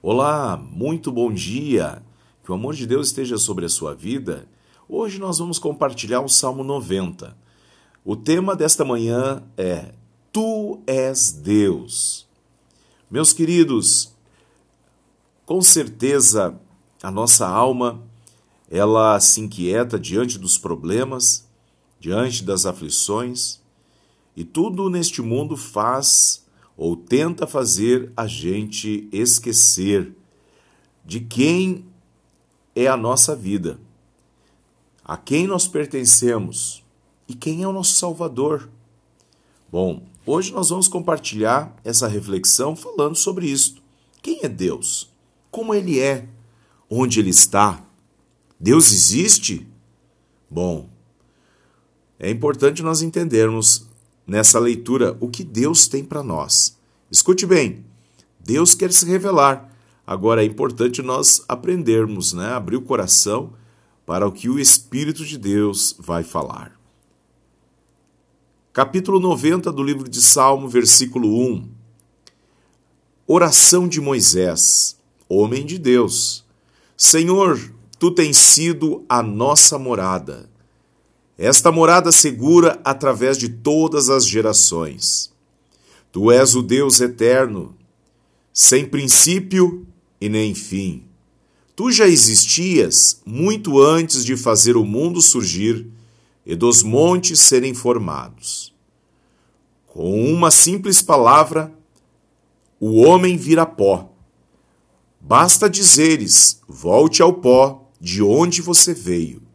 Olá, muito bom dia. Que o amor de Deus esteja sobre a sua vida. Hoje nós vamos compartilhar o Salmo 90. O tema desta manhã é Tu és Deus. Meus queridos, com certeza a nossa alma ela se inquieta diante dos problemas, diante das aflições, e tudo neste mundo faz ou tenta fazer a gente esquecer de quem é a nossa vida, a quem nós pertencemos e quem é o nosso Salvador. Bom, hoje nós vamos compartilhar essa reflexão falando sobre isto. Quem é Deus? Como ele é? Onde ele está? Deus existe? Bom, é importante nós entendermos nessa leitura o que Deus tem para nós. Escute bem, Deus quer se revelar. Agora é importante nós aprendermos, né? abrir o coração para o que o Espírito de Deus vai falar. Capítulo 90 do livro de Salmo, versículo 1. Oração de Moisés, homem de Deus. Senhor, tu tens sido a nossa morada esta morada segura através de todas as gerações. Tu és o Deus eterno, sem princípio e nem fim. Tu já existias muito antes de fazer o mundo surgir e dos montes serem formados. Com uma simples palavra, o homem vira pó. Basta dizeres: volte ao pó de onde você veio.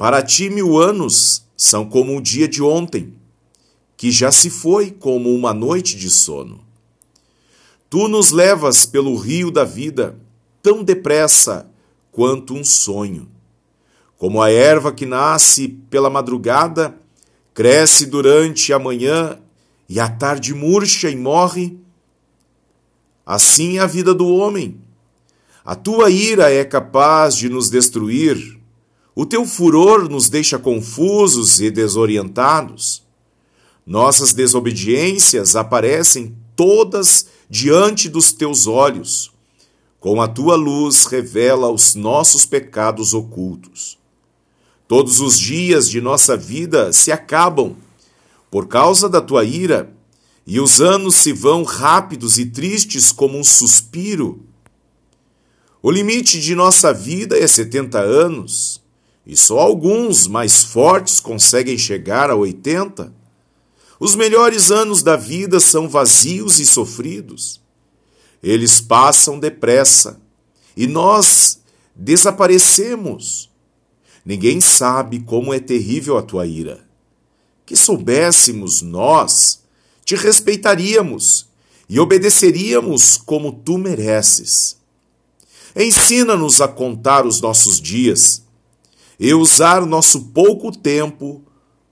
Para ti, mil anos são como o dia de ontem, que já se foi como uma noite de sono. Tu nos levas pelo rio da vida tão depressa quanto um sonho. Como a erva que nasce pela madrugada, cresce durante a manhã e à tarde murcha e morre, assim é a vida do homem. A tua ira é capaz de nos destruir o teu furor nos deixa confusos e desorientados. Nossas desobediências aparecem todas diante dos teus olhos. Com a tua luz revela os nossos pecados ocultos. Todos os dias de nossa vida se acabam por causa da tua ira, e os anos se vão rápidos e tristes como um suspiro. O limite de nossa vida é 70 anos e só alguns mais fortes conseguem chegar a 80. Os melhores anos da vida são vazios e sofridos. Eles passam depressa e nós desaparecemos. Ninguém sabe como é terrível a tua ira. Que soubéssemos nós, te respeitaríamos e obedeceríamos como tu mereces. Ensina-nos a contar os nossos dias e usar nosso pouco tempo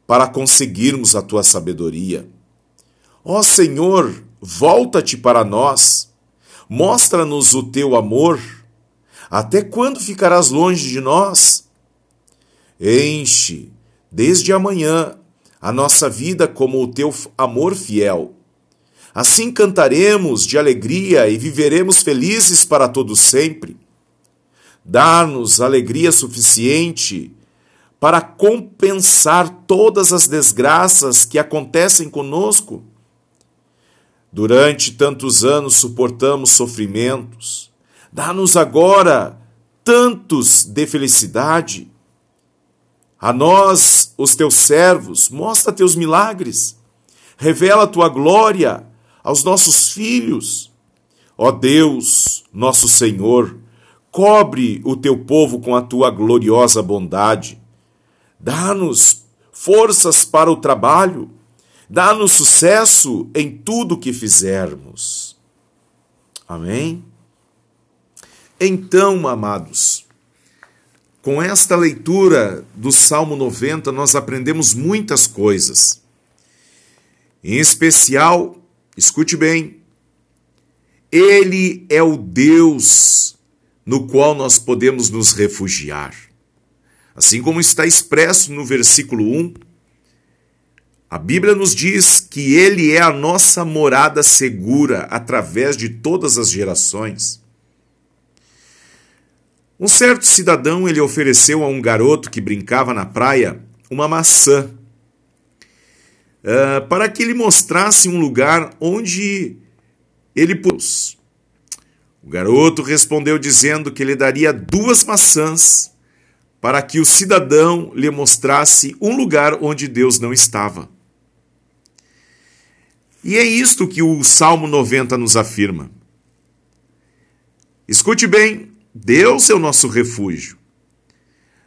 para conseguirmos a tua sabedoria. Ó Senhor, volta-te para nós, mostra-nos o teu amor. Até quando ficarás longe de nós? Enche, desde amanhã, a nossa vida como o teu amor fiel. Assim cantaremos de alegria e viveremos felizes para todo sempre dar-nos alegria suficiente para compensar todas as desgraças que acontecem conosco. Durante tantos anos suportamos sofrimentos. Dá-nos agora tantos de felicidade. A nós, os teus servos, mostra teus milagres. Revela tua glória aos nossos filhos. Ó Deus, nosso Senhor, Cobre o teu povo com a tua gloriosa bondade. Dá-nos forças para o trabalho. Dá-nos sucesso em tudo que fizermos. Amém? Então, amados, com esta leitura do Salmo 90, nós aprendemos muitas coisas. Em especial, escute bem, Ele é o Deus no qual nós podemos nos refugiar. Assim como está expresso no versículo 1, A Bíblia nos diz que Ele é a nossa morada segura através de todas as gerações. Um certo cidadão ele ofereceu a um garoto que brincava na praia uma maçã uh, para que ele mostrasse um lugar onde ele pôs. O garoto respondeu dizendo que lhe daria duas maçãs para que o cidadão lhe mostrasse um lugar onde Deus não estava. E é isto que o Salmo 90 nos afirma. Escute bem, Deus é o nosso refúgio.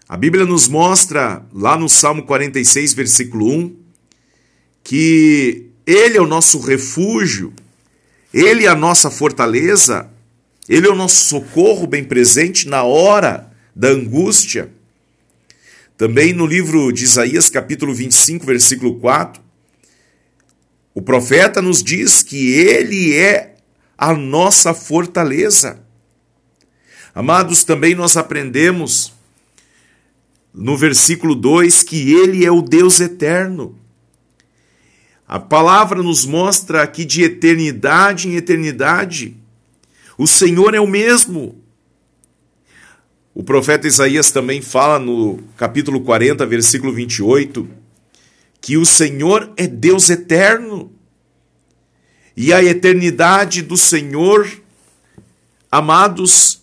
A Bíblia nos mostra, lá no Salmo 46, versículo 1, que Ele é o nosso refúgio, Ele é a nossa fortaleza, Ele é o nosso socorro bem presente na hora da angústia. Também no livro de Isaías, capítulo 25, versículo 4, o profeta nos diz que Ele é a nossa fortaleza. Amados, também nós aprendemos no versículo 2 que Ele é o Deus eterno. A palavra nos mostra que de eternidade em eternidade, o Senhor é o mesmo. O profeta Isaías também fala no capítulo 40, versículo 28, que o Senhor é Deus eterno. E a eternidade do Senhor, amados,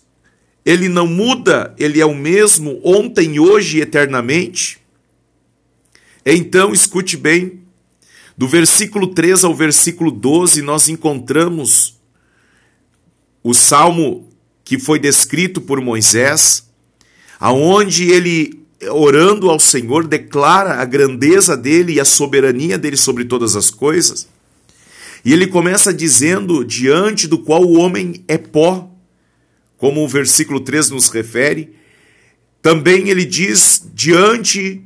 ele não muda, ele é o mesmo ontem, hoje e eternamente. Então, escute bem, do versículo 3 ao versículo 12, nós encontramos o salmo que foi descrito por Moisés, aonde ele, orando ao Senhor, declara a grandeza dele e a soberania dele sobre todas as coisas. E ele começa dizendo: diante do qual o homem é pó, como o versículo 3 nos refere. Também ele diz: diante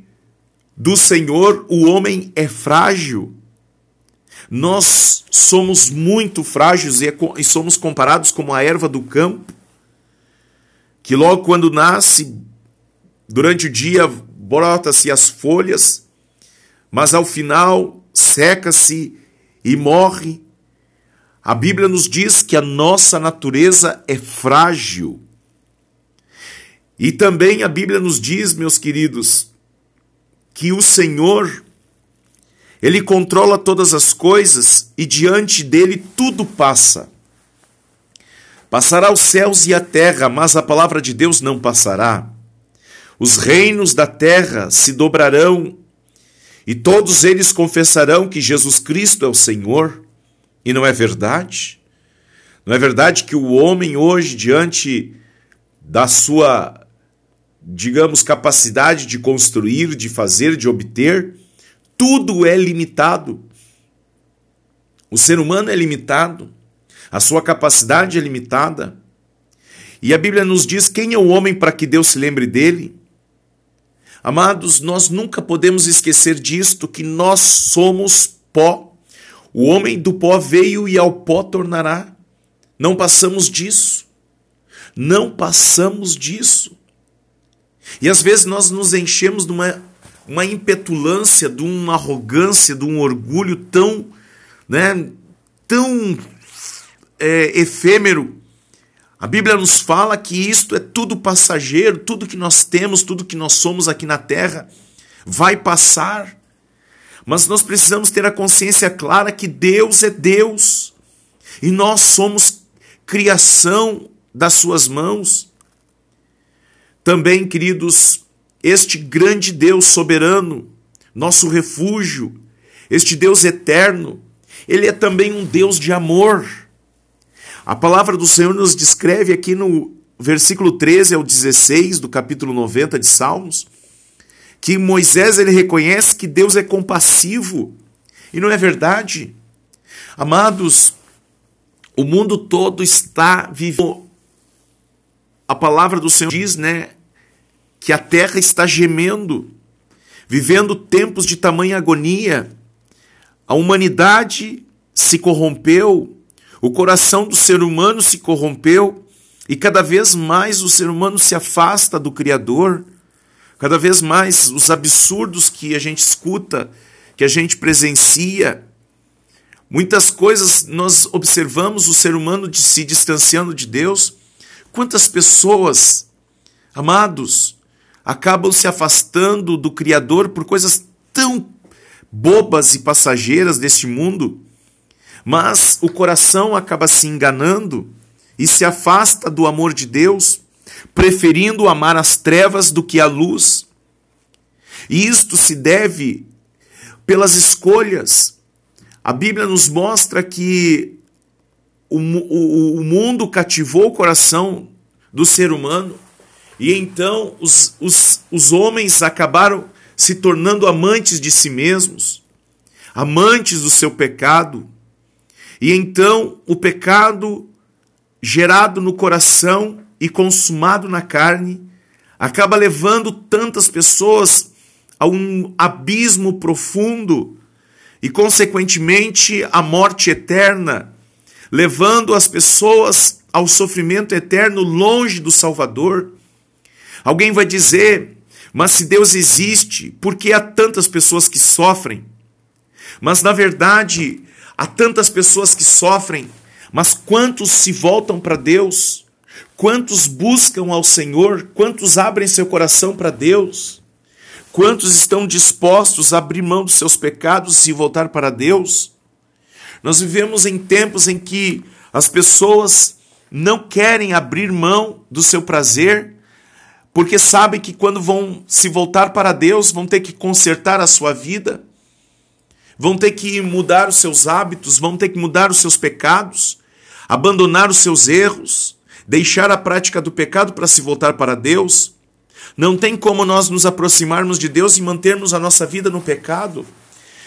do Senhor o homem é frágil, nós somos muito frágeis é e somos comparados como a erva do campo, que logo quando nasce, durante o dia brota-se as folhas, mas ao final seca-se e morre. A Bíblia nos diz que a nossa natureza é frágil. E também a Bíblia nos diz, meus queridos, que o Senhor ele controla todas as coisas e diante dele tudo passa. Passará os céus e a terra, mas a palavra de Deus não passará. Os reinos da terra se dobrarão e todos eles confessarão que Jesus Cristo é o Senhor. E não é verdade? Não é verdade que o homem hoje, diante da sua, digamos, capacidade de construir, de fazer, de obter, tudo é limitado. O ser humano é limitado, a sua capacidade é limitada. E a Bíblia nos diz quem é o homem para que Deus se lembre dele. Amados, nós nunca podemos esquecer disto, que nós somos pó. O homem do pó veio e ao pó tornará. Não passamos disso. Não passamos disso. E às vezes nós nos enchemos de uma uma impetulância, de uma arrogância, de um orgulho tão, né, tão é, efêmero. A Bíblia nos fala que isto é tudo passageiro, tudo que nós temos, tudo que nós somos aqui na terra vai passar. Mas nós precisamos ter a consciência clara que Deus é Deus e nós somos criação das Suas mãos. Também, queridos, este grande Deus soberano, nosso refúgio, este Deus eterno, ele é também um Deus de amor. A palavra do Senhor nos descreve aqui no versículo 13 ao 16 do capítulo 90 de Salmos, que Moisés ele reconhece que Deus é compassivo. E não é verdade? Amados, o mundo todo está vivendo. A palavra do Senhor diz, né? Que a terra está gemendo, vivendo tempos de tamanha agonia. A humanidade se corrompeu, o coração do ser humano se corrompeu e cada vez mais o ser humano se afasta do Criador. Cada vez mais os absurdos que a gente escuta, que a gente presencia. Muitas coisas nós observamos o ser humano de se distanciando de Deus. Quantas pessoas, amados, acabam se afastando do Criador por coisas tão bobas e passageiras deste mundo, mas o coração acaba se enganando e se afasta do amor de Deus, preferindo amar as trevas do que a luz. E isto se deve pelas escolhas. A Bíblia nos mostra que o, o, o mundo cativou o coração do ser humano e então os, os, os homens acabaram se tornando amantes de si mesmos, amantes do seu pecado. E então o pecado gerado no coração e consumado na carne acaba levando tantas pessoas a um abismo profundo e, consequentemente, a morte eterna, levando as pessoas ao sofrimento eterno longe do Salvador. Alguém vai dizer, mas se Deus existe, por que há tantas pessoas que sofrem? Mas na verdade, há tantas pessoas que sofrem, mas quantos se voltam para Deus? Quantos buscam ao Senhor? Quantos abrem seu coração para Deus? Quantos estão dispostos a abrir mão dos seus pecados e voltar para Deus? Nós vivemos em tempos em que as pessoas não querem abrir mão do seu prazer, porque sabem que quando vão se voltar para Deus, vão ter que consertar a sua vida, vão ter que mudar os seus hábitos, vão ter que mudar os seus pecados, abandonar os seus erros, deixar a prática do pecado para se voltar para Deus. Não tem como nós nos aproximarmos de Deus e mantermos a nossa vida no pecado.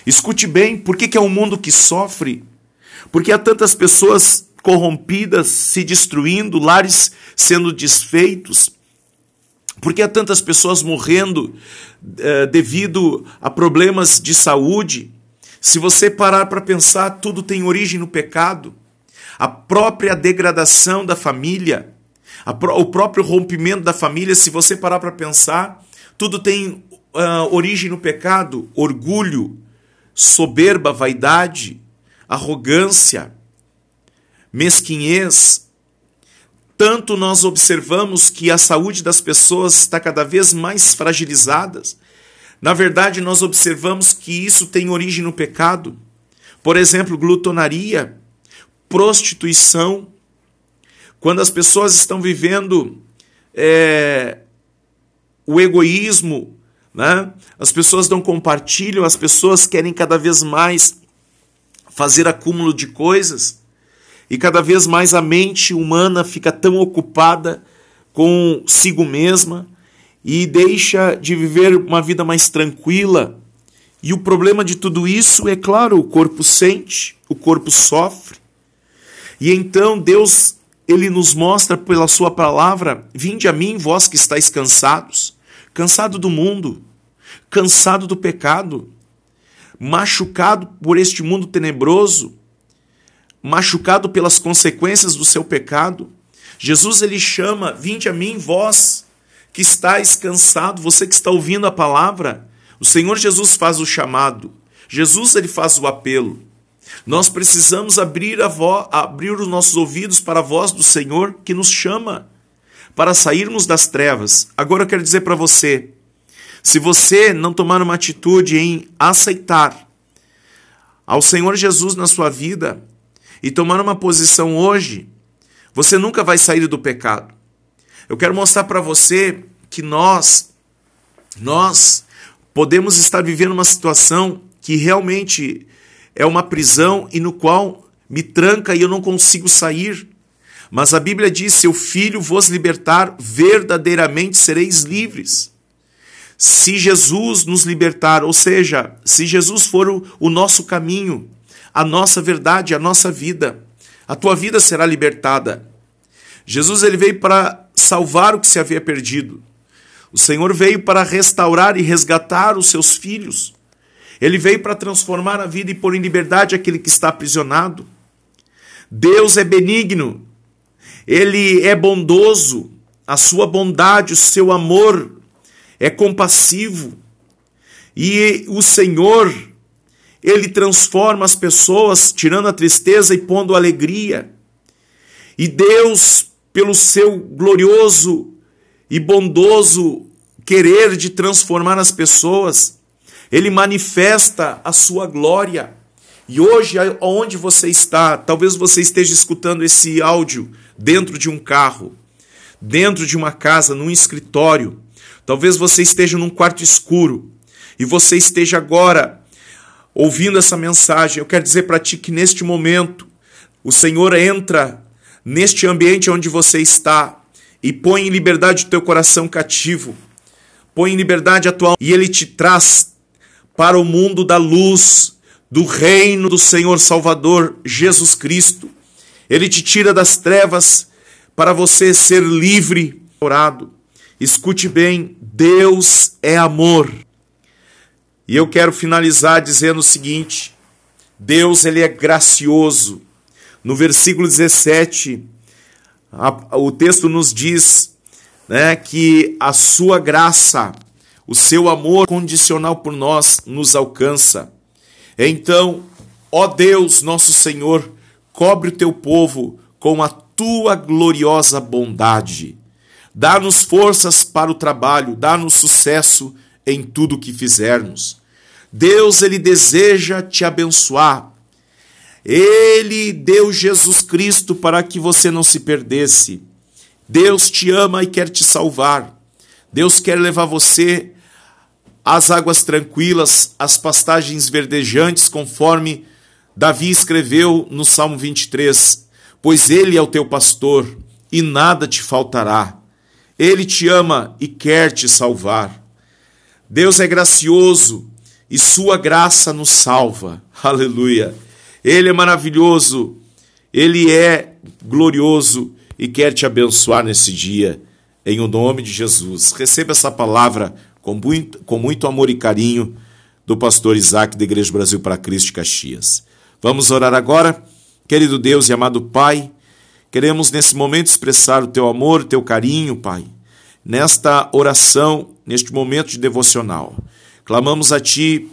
Escute bem, por que, que é um mundo que sofre? Porque há tantas pessoas corrompidas se destruindo, lares sendo desfeitos. Porque há tantas pessoas morrendo eh, devido a problemas de saúde. Se você parar para pensar, tudo tem origem no pecado. A própria degradação da família o próprio rompimento da família, se você parar para pensar, tudo tem uh, origem no pecado, orgulho, soberba, vaidade, arrogância, mesquinhez. Tanto nós observamos que a saúde das pessoas está cada vez mais fragilizada. Na verdade, nós observamos que isso tem origem no pecado. Por exemplo, glutonaria, prostituição, quando as pessoas estão vivendo é, o egoísmo, né? as pessoas não compartilham, as pessoas querem cada vez mais fazer acúmulo de coisas e cada vez mais a mente humana fica tão ocupada consigo mesma e deixa de viver uma vida mais tranquila. E o problema de tudo isso é claro, o corpo sente, o corpo sofre. E então Deus ele nos mostra pela sua palavra: Vinde a mim, vós que estáis cansados, cansado do mundo, cansado do pecado, machucado por este mundo tenebroso, machucado pelas consequências do seu pecado. Jesus ele chama: Vinde a mim, vós que estáis cansado, você que está ouvindo a palavra. O Senhor Jesus faz o chamado. Jesus ele faz o apelo. Nós precisamos abrir, a vo, abrir os nossos ouvidos para a voz do Senhor que nos chama para sairmos das trevas. Agora eu quero dizer para você: se você não tomar uma atitude em aceitar ao Senhor Jesus na sua vida e tomar uma posição hoje, você nunca vai sair do pecado. Eu quero mostrar para você que nós, nós podemos estar vivendo uma situação que realmente é uma prisão e no qual me tranca e eu não consigo sair. Mas a Bíblia diz: se o Filho vos libertar, verdadeiramente sereis livres. Se Jesus nos libertar, ou seja, se Jesus for o, o nosso caminho, a nossa verdade, a nossa vida, a tua vida será libertada. Jesus ele veio para salvar o que se havia perdido. O Senhor veio para restaurar e resgatar os seus filhos. Ele veio para transformar a vida e pôr em liberdade aquele que está aprisionado. Deus é benigno, ele é bondoso, a sua bondade, o seu amor é compassivo. E o Senhor, ele transforma as pessoas, tirando a tristeza e pondo alegria. E Deus, pelo seu glorioso e bondoso querer de transformar as pessoas, ele manifesta a sua glória. E hoje, onde você está, talvez você esteja escutando esse áudio dentro de um carro, dentro de uma casa, num escritório, talvez você esteja num quarto escuro e você esteja agora ouvindo essa mensagem. Eu quero dizer para ti que neste momento o Senhor entra neste ambiente onde você está e põe em liberdade o teu coração cativo põe em liberdade a tua e ele te traz para o mundo da luz, do reino do Senhor Salvador Jesus Cristo. Ele te tira das trevas para você ser livre, orado. Escute bem, Deus é amor. E eu quero finalizar dizendo o seguinte: Deus ele é gracioso. No versículo 17, a, o texto nos diz né, que a sua graça, o seu amor condicional por nós nos alcança. Então, ó Deus, nosso Senhor, cobre o teu povo com a tua gloriosa bondade. Dá-nos forças para o trabalho, dá-nos sucesso em tudo que fizermos. Deus, ele deseja te abençoar. Ele deu Jesus Cristo para que você não se perdesse. Deus te ama e quer te salvar. Deus quer levar você às águas tranquilas, às pastagens verdejantes, conforme Davi escreveu no Salmo 23. Pois Ele é o teu pastor e nada te faltará. Ele te ama e quer te salvar. Deus é gracioso e Sua graça nos salva. Aleluia. Ele é maravilhoso, Ele é glorioso e quer te abençoar nesse dia, em o nome de Jesus. Receba essa palavra com muito, com muito amor e carinho do pastor Isaac da Igreja Brasil para Cristo de Caxias. Vamos orar agora? Querido Deus e amado Pai, queremos nesse momento expressar o teu amor, o teu carinho, Pai, nesta oração, neste momento de devocional. Clamamos a Ti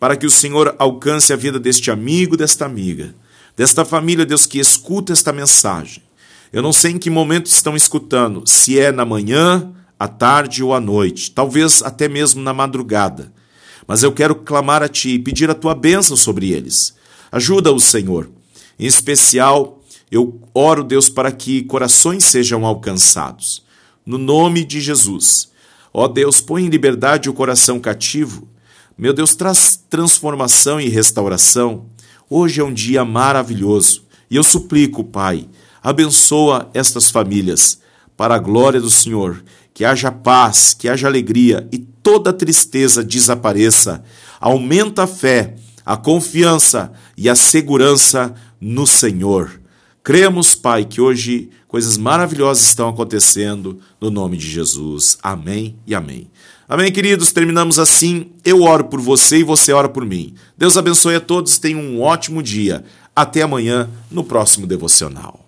para que o Senhor alcance a vida deste amigo, desta amiga, desta família, Deus, que escuta esta mensagem eu não sei em que momento estão escutando, se é na manhã, à tarde ou à noite, talvez até mesmo na madrugada. Mas eu quero clamar a Ti e pedir a Tua bênção sobre eles. Ajuda-os, Senhor. Em especial, eu oro, Deus, para que corações sejam alcançados. No nome de Jesus. Ó Deus, põe em liberdade o coração cativo. Meu Deus, traz transformação e restauração. Hoje é um dia maravilhoso. E eu suplico, Pai, Abençoa estas famílias, para a glória do Senhor. Que haja paz, que haja alegria e toda tristeza desapareça. Aumenta a fé, a confiança e a segurança no Senhor. Cremos, Pai, que hoje coisas maravilhosas estão acontecendo no nome de Jesus. Amém e amém. Amém, queridos. Terminamos assim. Eu oro por você e você ora por mim. Deus abençoe a todos. Tenham um ótimo dia. Até amanhã no próximo devocional.